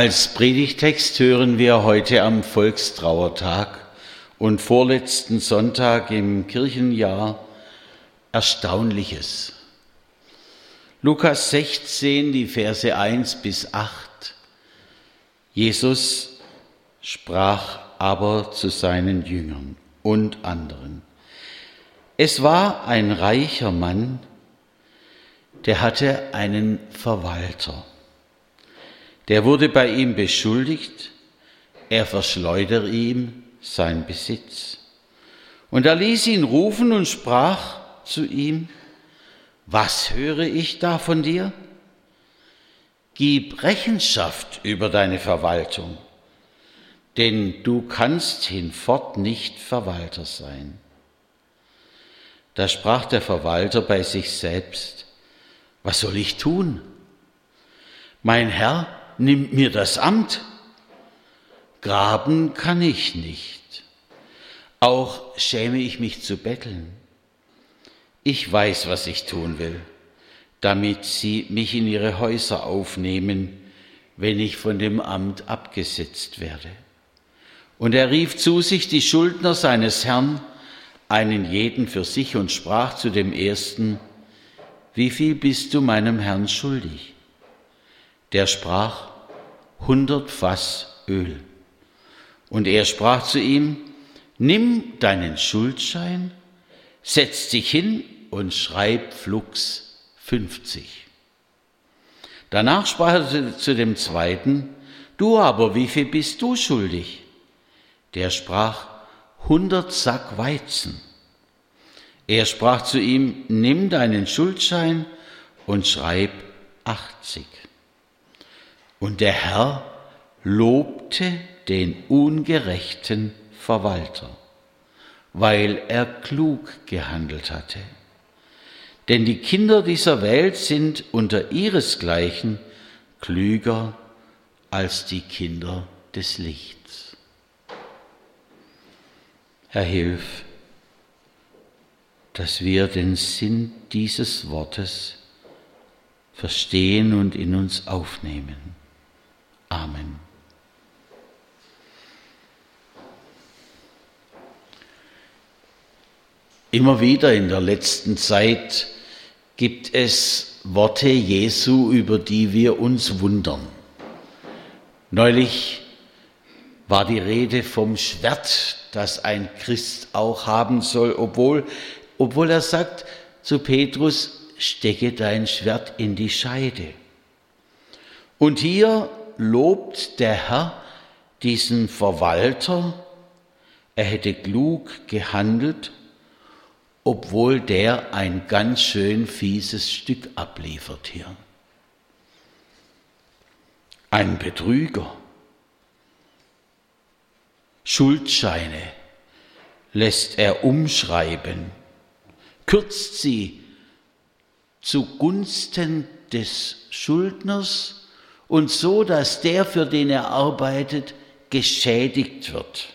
Als Predigtext hören wir heute am Volkstrauertag und vorletzten Sonntag im Kirchenjahr Erstaunliches. Lukas 16, die Verse 1 bis 8. Jesus sprach aber zu seinen Jüngern und anderen. Es war ein reicher Mann, der hatte einen Verwalter. Der wurde bei ihm beschuldigt, er verschleudere ihm sein Besitz. Und er ließ ihn rufen und sprach zu ihm, was höre ich da von dir? Gib Rechenschaft über deine Verwaltung, denn du kannst hinfort nicht Verwalter sein. Da sprach der Verwalter bei sich selbst, was soll ich tun? Mein Herr nimmt mir das Amt. Graben kann ich nicht. Auch schäme ich mich zu betteln. Ich weiß, was ich tun will, damit sie mich in ihre Häuser aufnehmen, wenn ich von dem Amt abgesetzt werde. Und er rief zu sich die Schuldner seines Herrn, einen jeden für sich, und sprach zu dem ersten, wie viel bist du meinem Herrn schuldig? Der sprach, hundert Fass Öl. Und er sprach zu ihm, nimm deinen Schuldschein, setz dich hin und schreib flugs 50. Danach sprach er zu dem zweiten, du aber, wie viel bist du schuldig? Der sprach, hundert Sack Weizen. Er sprach zu ihm, nimm deinen Schuldschein und schreib 80. Und der Herr lobte den ungerechten Verwalter, weil er klug gehandelt hatte. Denn die Kinder dieser Welt sind unter ihresgleichen klüger als die Kinder des Lichts. Herr, hilf, dass wir den Sinn dieses Wortes verstehen und in uns aufnehmen. Amen. Immer wieder in der letzten Zeit gibt es Worte Jesu, über die wir uns wundern. Neulich war die Rede vom Schwert, das ein Christ auch haben soll, obwohl, obwohl er sagt zu Petrus, stecke dein Schwert in die Scheide. Und hier lobt der Herr diesen Verwalter, er hätte klug gehandelt, obwohl der ein ganz schön fieses Stück abliefert hier. Ein Betrüger. Schuldscheine lässt er umschreiben, kürzt sie zugunsten des Schuldners und so, dass der, für den er arbeitet, geschädigt wird.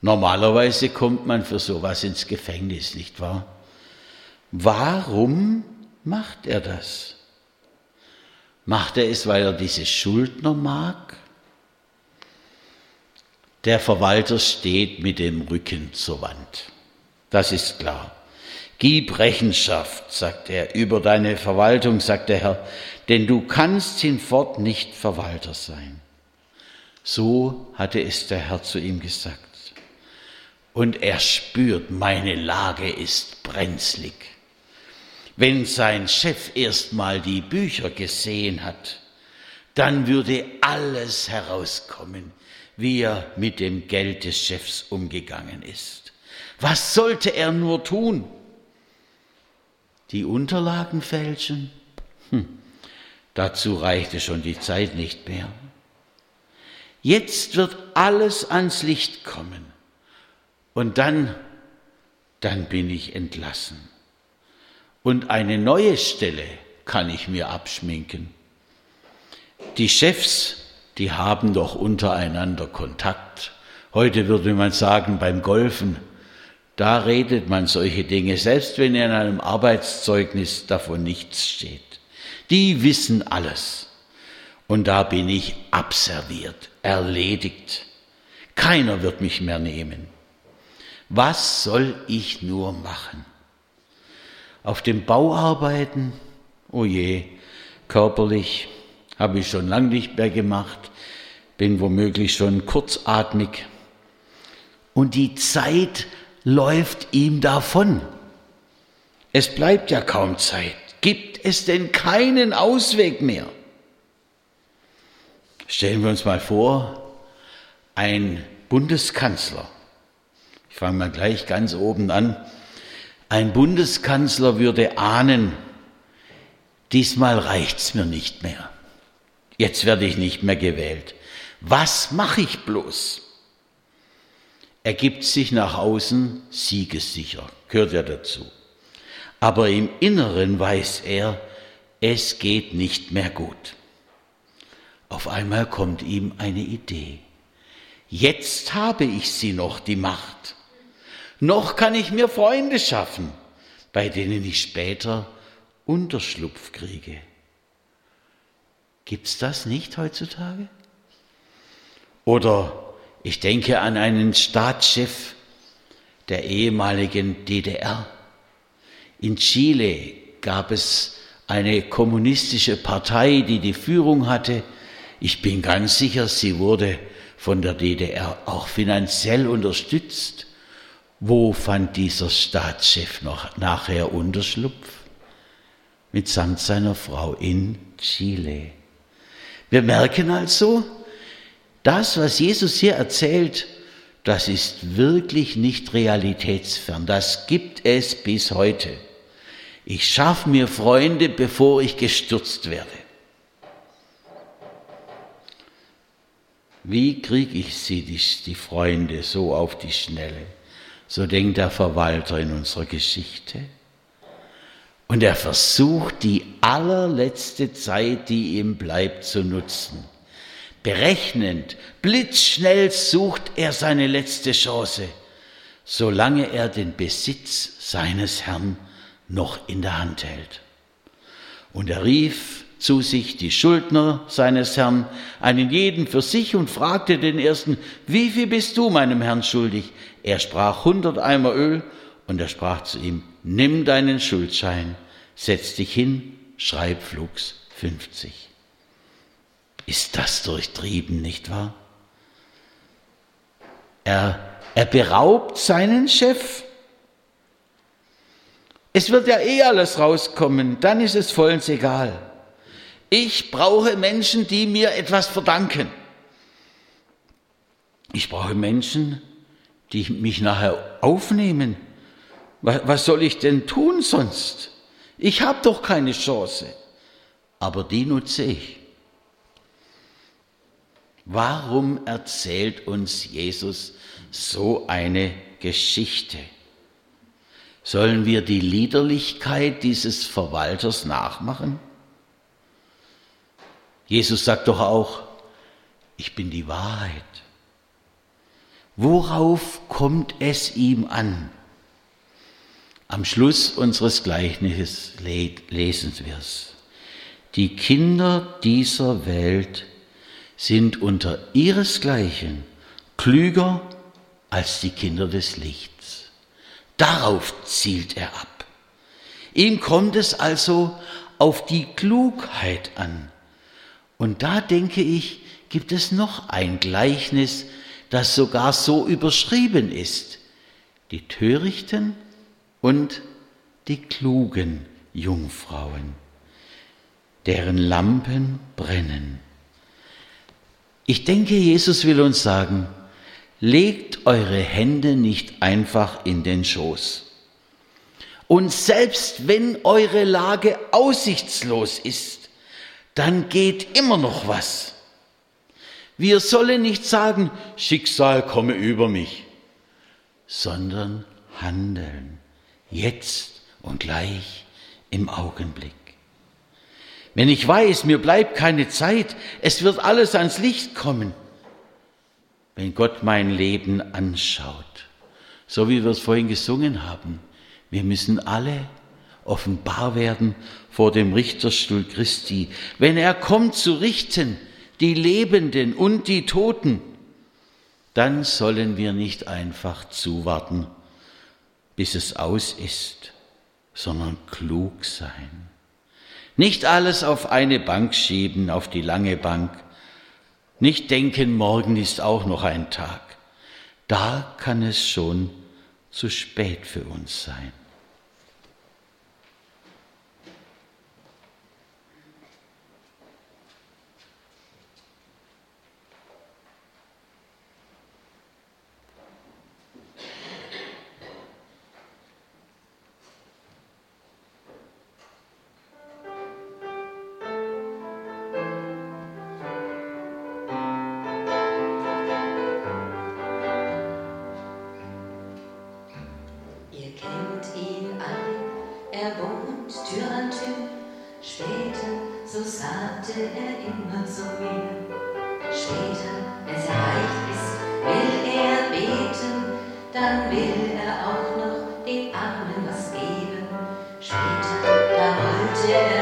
Normalerweise kommt man für sowas ins Gefängnis, nicht wahr? Warum macht er das? Macht er es, weil er diese Schuldner mag? Der Verwalter steht mit dem Rücken zur Wand. Das ist klar. Gib Rechenschaft, sagt er, über deine Verwaltung, sagt der Herr, denn du kannst hinfort nicht Verwalter sein. So hatte es der Herr zu ihm gesagt. Und er spürt, meine Lage ist brenzlig. Wenn sein Chef erstmal die Bücher gesehen hat, dann würde alles herauskommen, wie er mit dem Geld des Chefs umgegangen ist. Was sollte er nur tun? die Unterlagen fälschen? Hm, dazu reichte schon die Zeit nicht mehr. Jetzt wird alles ans Licht kommen und dann, dann bin ich entlassen. Und eine neue Stelle kann ich mir abschminken. Die Chefs, die haben doch untereinander Kontakt. Heute würde man sagen beim Golfen, da redet man solche Dinge, selbst wenn in einem Arbeitszeugnis davon nichts steht. Die wissen alles. Und da bin ich abserviert, erledigt. Keiner wird mich mehr nehmen. Was soll ich nur machen? Auf dem Bauarbeiten, oh je, körperlich habe ich schon lange nicht mehr gemacht, bin womöglich schon kurzatmig. Und die Zeit läuft ihm davon. Es bleibt ja kaum Zeit. Gibt es denn keinen Ausweg mehr? Stellen wir uns mal vor, ein Bundeskanzler, ich fange mal gleich ganz oben an, ein Bundeskanzler würde ahnen, diesmal reicht's mir nicht mehr. Jetzt werde ich nicht mehr gewählt. Was mache ich bloß? Er gibt sich nach außen siegessicher, gehört ja dazu. Aber im Inneren weiß er, es geht nicht mehr gut. Auf einmal kommt ihm eine Idee. Jetzt habe ich sie noch, die Macht. Noch kann ich mir Freunde schaffen, bei denen ich später Unterschlupf kriege. Gibt's das nicht heutzutage? Oder ich denke an einen Staatschef der ehemaligen DDR. In Chile gab es eine kommunistische Partei, die die Führung hatte. Ich bin ganz sicher, sie wurde von der DDR auch finanziell unterstützt. Wo fand dieser Staatschef noch nachher Unterschlupf? Mitsamt seiner Frau in Chile. Wir merken also, das, was Jesus hier erzählt, das ist wirklich nicht realitätsfern. Das gibt es bis heute. Ich schaffe mir Freunde, bevor ich gestürzt werde. Wie kriege ich sie, die, die, Freunde, so auf die Schnelle? So denkt der Verwalter in unserer Geschichte. Und er versucht, die allerletzte Zeit, die ihm bleibt, zu nutzen. Berechnend, blitzschnell sucht er seine letzte Chance, solange er den Besitz seines Herrn noch in der Hand hält. Und er rief zu sich die Schuldner seines Herrn, einen jeden für sich und fragte den ersten, wie viel bist du meinem Herrn schuldig? Er sprach hundert Eimer Öl und er sprach zu ihm, nimm deinen Schuldschein, setz dich hin, schreib flugs 50. Ist das durchtrieben, nicht wahr? Er, er beraubt seinen Chef. Es wird ja eh alles rauskommen, dann ist es vollends egal. Ich brauche Menschen, die mir etwas verdanken. Ich brauche Menschen, die mich nachher aufnehmen. Was soll ich denn tun sonst? Ich habe doch keine Chance. Aber die nutze ich. Warum erzählt uns Jesus so eine Geschichte? Sollen wir die Liederlichkeit dieses Verwalters nachmachen? Jesus sagt doch auch, ich bin die Wahrheit. Worauf kommt es ihm an? Am Schluss unseres Gleichnisses lesen wir es. Die Kinder dieser Welt sind unter ihresgleichen klüger als die Kinder des Lichts. Darauf zielt er ab. Ihm kommt es also auf die Klugheit an. Und da denke ich, gibt es noch ein Gleichnis, das sogar so überschrieben ist. Die törichten und die klugen Jungfrauen, deren Lampen brennen. Ich denke, Jesus will uns sagen, legt eure Hände nicht einfach in den Schoß. Und selbst wenn eure Lage aussichtslos ist, dann geht immer noch was. Wir sollen nicht sagen, Schicksal komme über mich, sondern handeln, jetzt und gleich im Augenblick. Wenn ich weiß, mir bleibt keine Zeit, es wird alles ans Licht kommen. Wenn Gott mein Leben anschaut, so wie wir es vorhin gesungen haben, wir müssen alle offenbar werden vor dem Richterstuhl Christi, wenn er kommt zu richten, die Lebenden und die Toten, dann sollen wir nicht einfach zuwarten, bis es aus ist, sondern klug sein. Nicht alles auf eine Bank schieben, auf die lange Bank. Nicht denken, morgen ist auch noch ein Tag. Da kann es schon zu spät für uns sein. so sagte er immer zu mir. Später, wenn es erreicht ist, will er beten, dann will er auch noch den Armen was geben. Später, da wollte er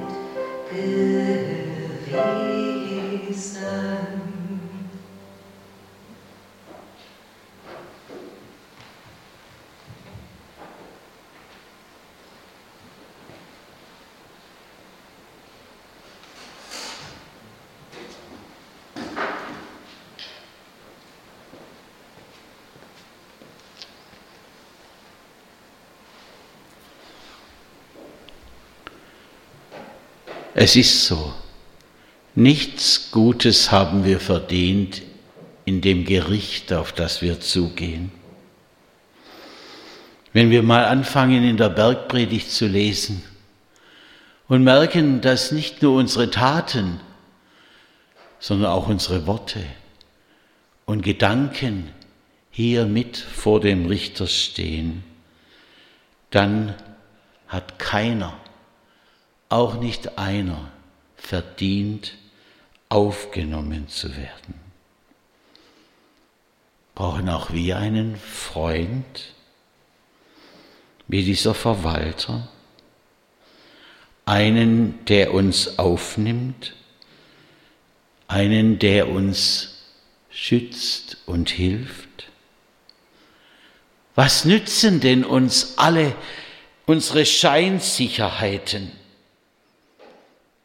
Hilfe, Riesen. So. Nichts Gutes haben wir verdient in dem Gericht, auf das wir zugehen. Wenn wir mal anfangen, in der Bergpredigt zu lesen und merken, dass nicht nur unsere Taten, sondern auch unsere Worte und Gedanken hier mit vor dem Richter stehen, dann hat keiner auch nicht einer verdient, aufgenommen zu werden. Brauchen auch wir einen Freund, wie dieser Verwalter, einen, der uns aufnimmt, einen, der uns schützt und hilft? Was nützen denn uns alle unsere Scheinsicherheiten?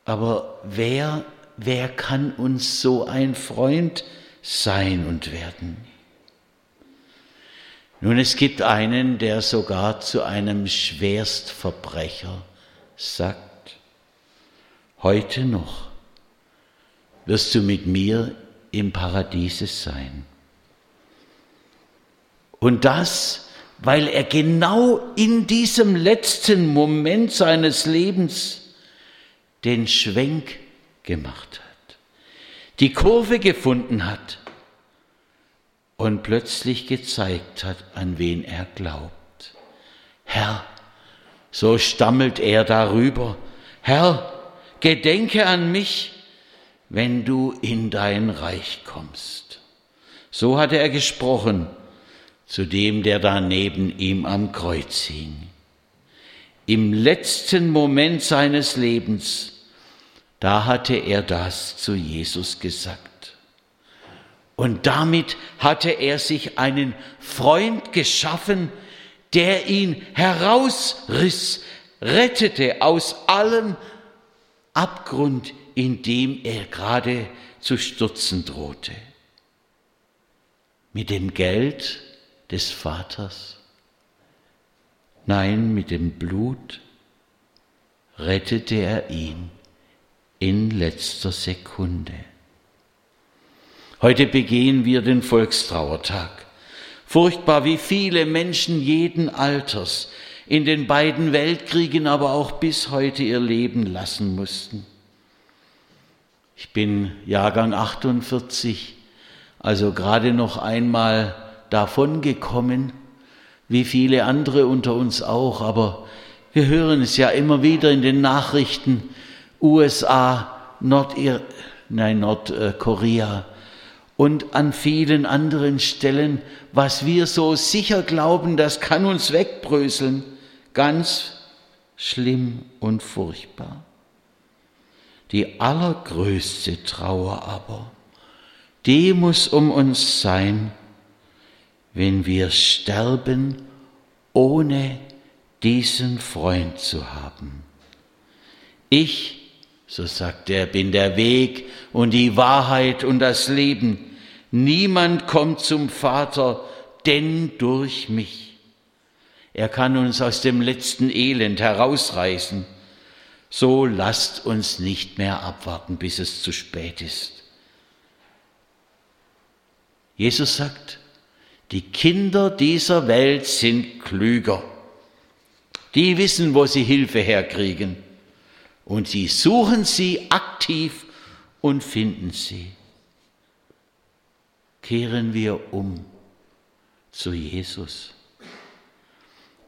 Aber wer, wer kann uns so ein Freund sein und werden? Nun, es gibt einen, der sogar zu einem Schwerstverbrecher sagt, heute noch wirst du mit mir im Paradiese sein. Und das, weil er genau in diesem letzten Moment seines Lebens den Schwenk gemacht hat, die Kurve gefunden hat und plötzlich gezeigt hat, an wen er glaubt. Herr, so stammelt er darüber, Herr, gedenke an mich, wenn du in dein Reich kommst. So hatte er gesprochen zu dem, der da neben ihm am Kreuz hing. Im letzten Moment seines Lebens, da hatte er das zu Jesus gesagt. Und damit hatte er sich einen Freund geschaffen, der ihn herausriss, rettete aus allem Abgrund, in dem er gerade zu stürzen drohte. Mit dem Geld des Vaters? Nein, mit dem Blut rettete er ihn in letzter Sekunde. Heute begehen wir den Volkstrauertag. Furchtbar, wie viele Menschen jeden Alters in den beiden Weltkriegen, aber auch bis heute ihr Leben lassen mussten. Ich bin Jahrgang 48, also gerade noch einmal davon gekommen, wie viele andere unter uns auch, aber wir hören es ja immer wieder in den Nachrichten, USA, Nordir nein, Nordkorea und an vielen anderen Stellen, was wir so sicher glauben, das kann uns wegbröseln, ganz schlimm und furchtbar. Die allergrößte Trauer aber, die muss um uns sein, wenn wir sterben, ohne diesen Freund zu haben. Ich, so sagt er, bin der Weg und die Wahrheit und das Leben. Niemand kommt zum Vater, denn durch mich. Er kann uns aus dem letzten Elend herausreißen. So lasst uns nicht mehr abwarten, bis es zu spät ist. Jesus sagt, die Kinder dieser Welt sind klüger. Die wissen, wo sie Hilfe herkriegen. Und sie suchen sie aktiv und finden sie. Kehren wir um zu Jesus.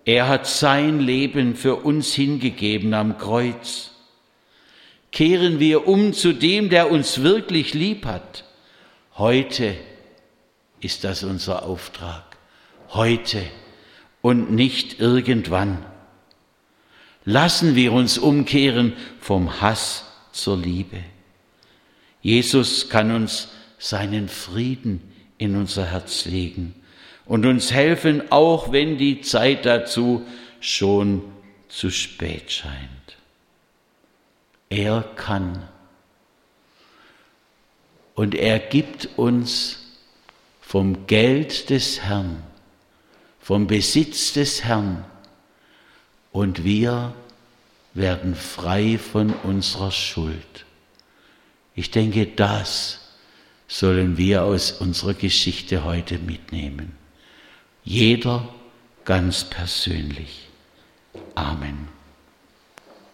Er hat sein Leben für uns hingegeben am Kreuz. Kehren wir um zu dem, der uns wirklich lieb hat. Heute ist das unser Auftrag. Heute und nicht irgendwann. Lassen wir uns umkehren vom Hass zur Liebe. Jesus kann uns seinen Frieden in unser Herz legen und uns helfen, auch wenn die Zeit dazu schon zu spät scheint. Er kann. Und er gibt uns vom Geld des Herrn, vom Besitz des Herrn und wir werden frei von unserer Schuld. Ich denke, das sollen wir aus unserer Geschichte heute mitnehmen. Jeder ganz persönlich. Amen.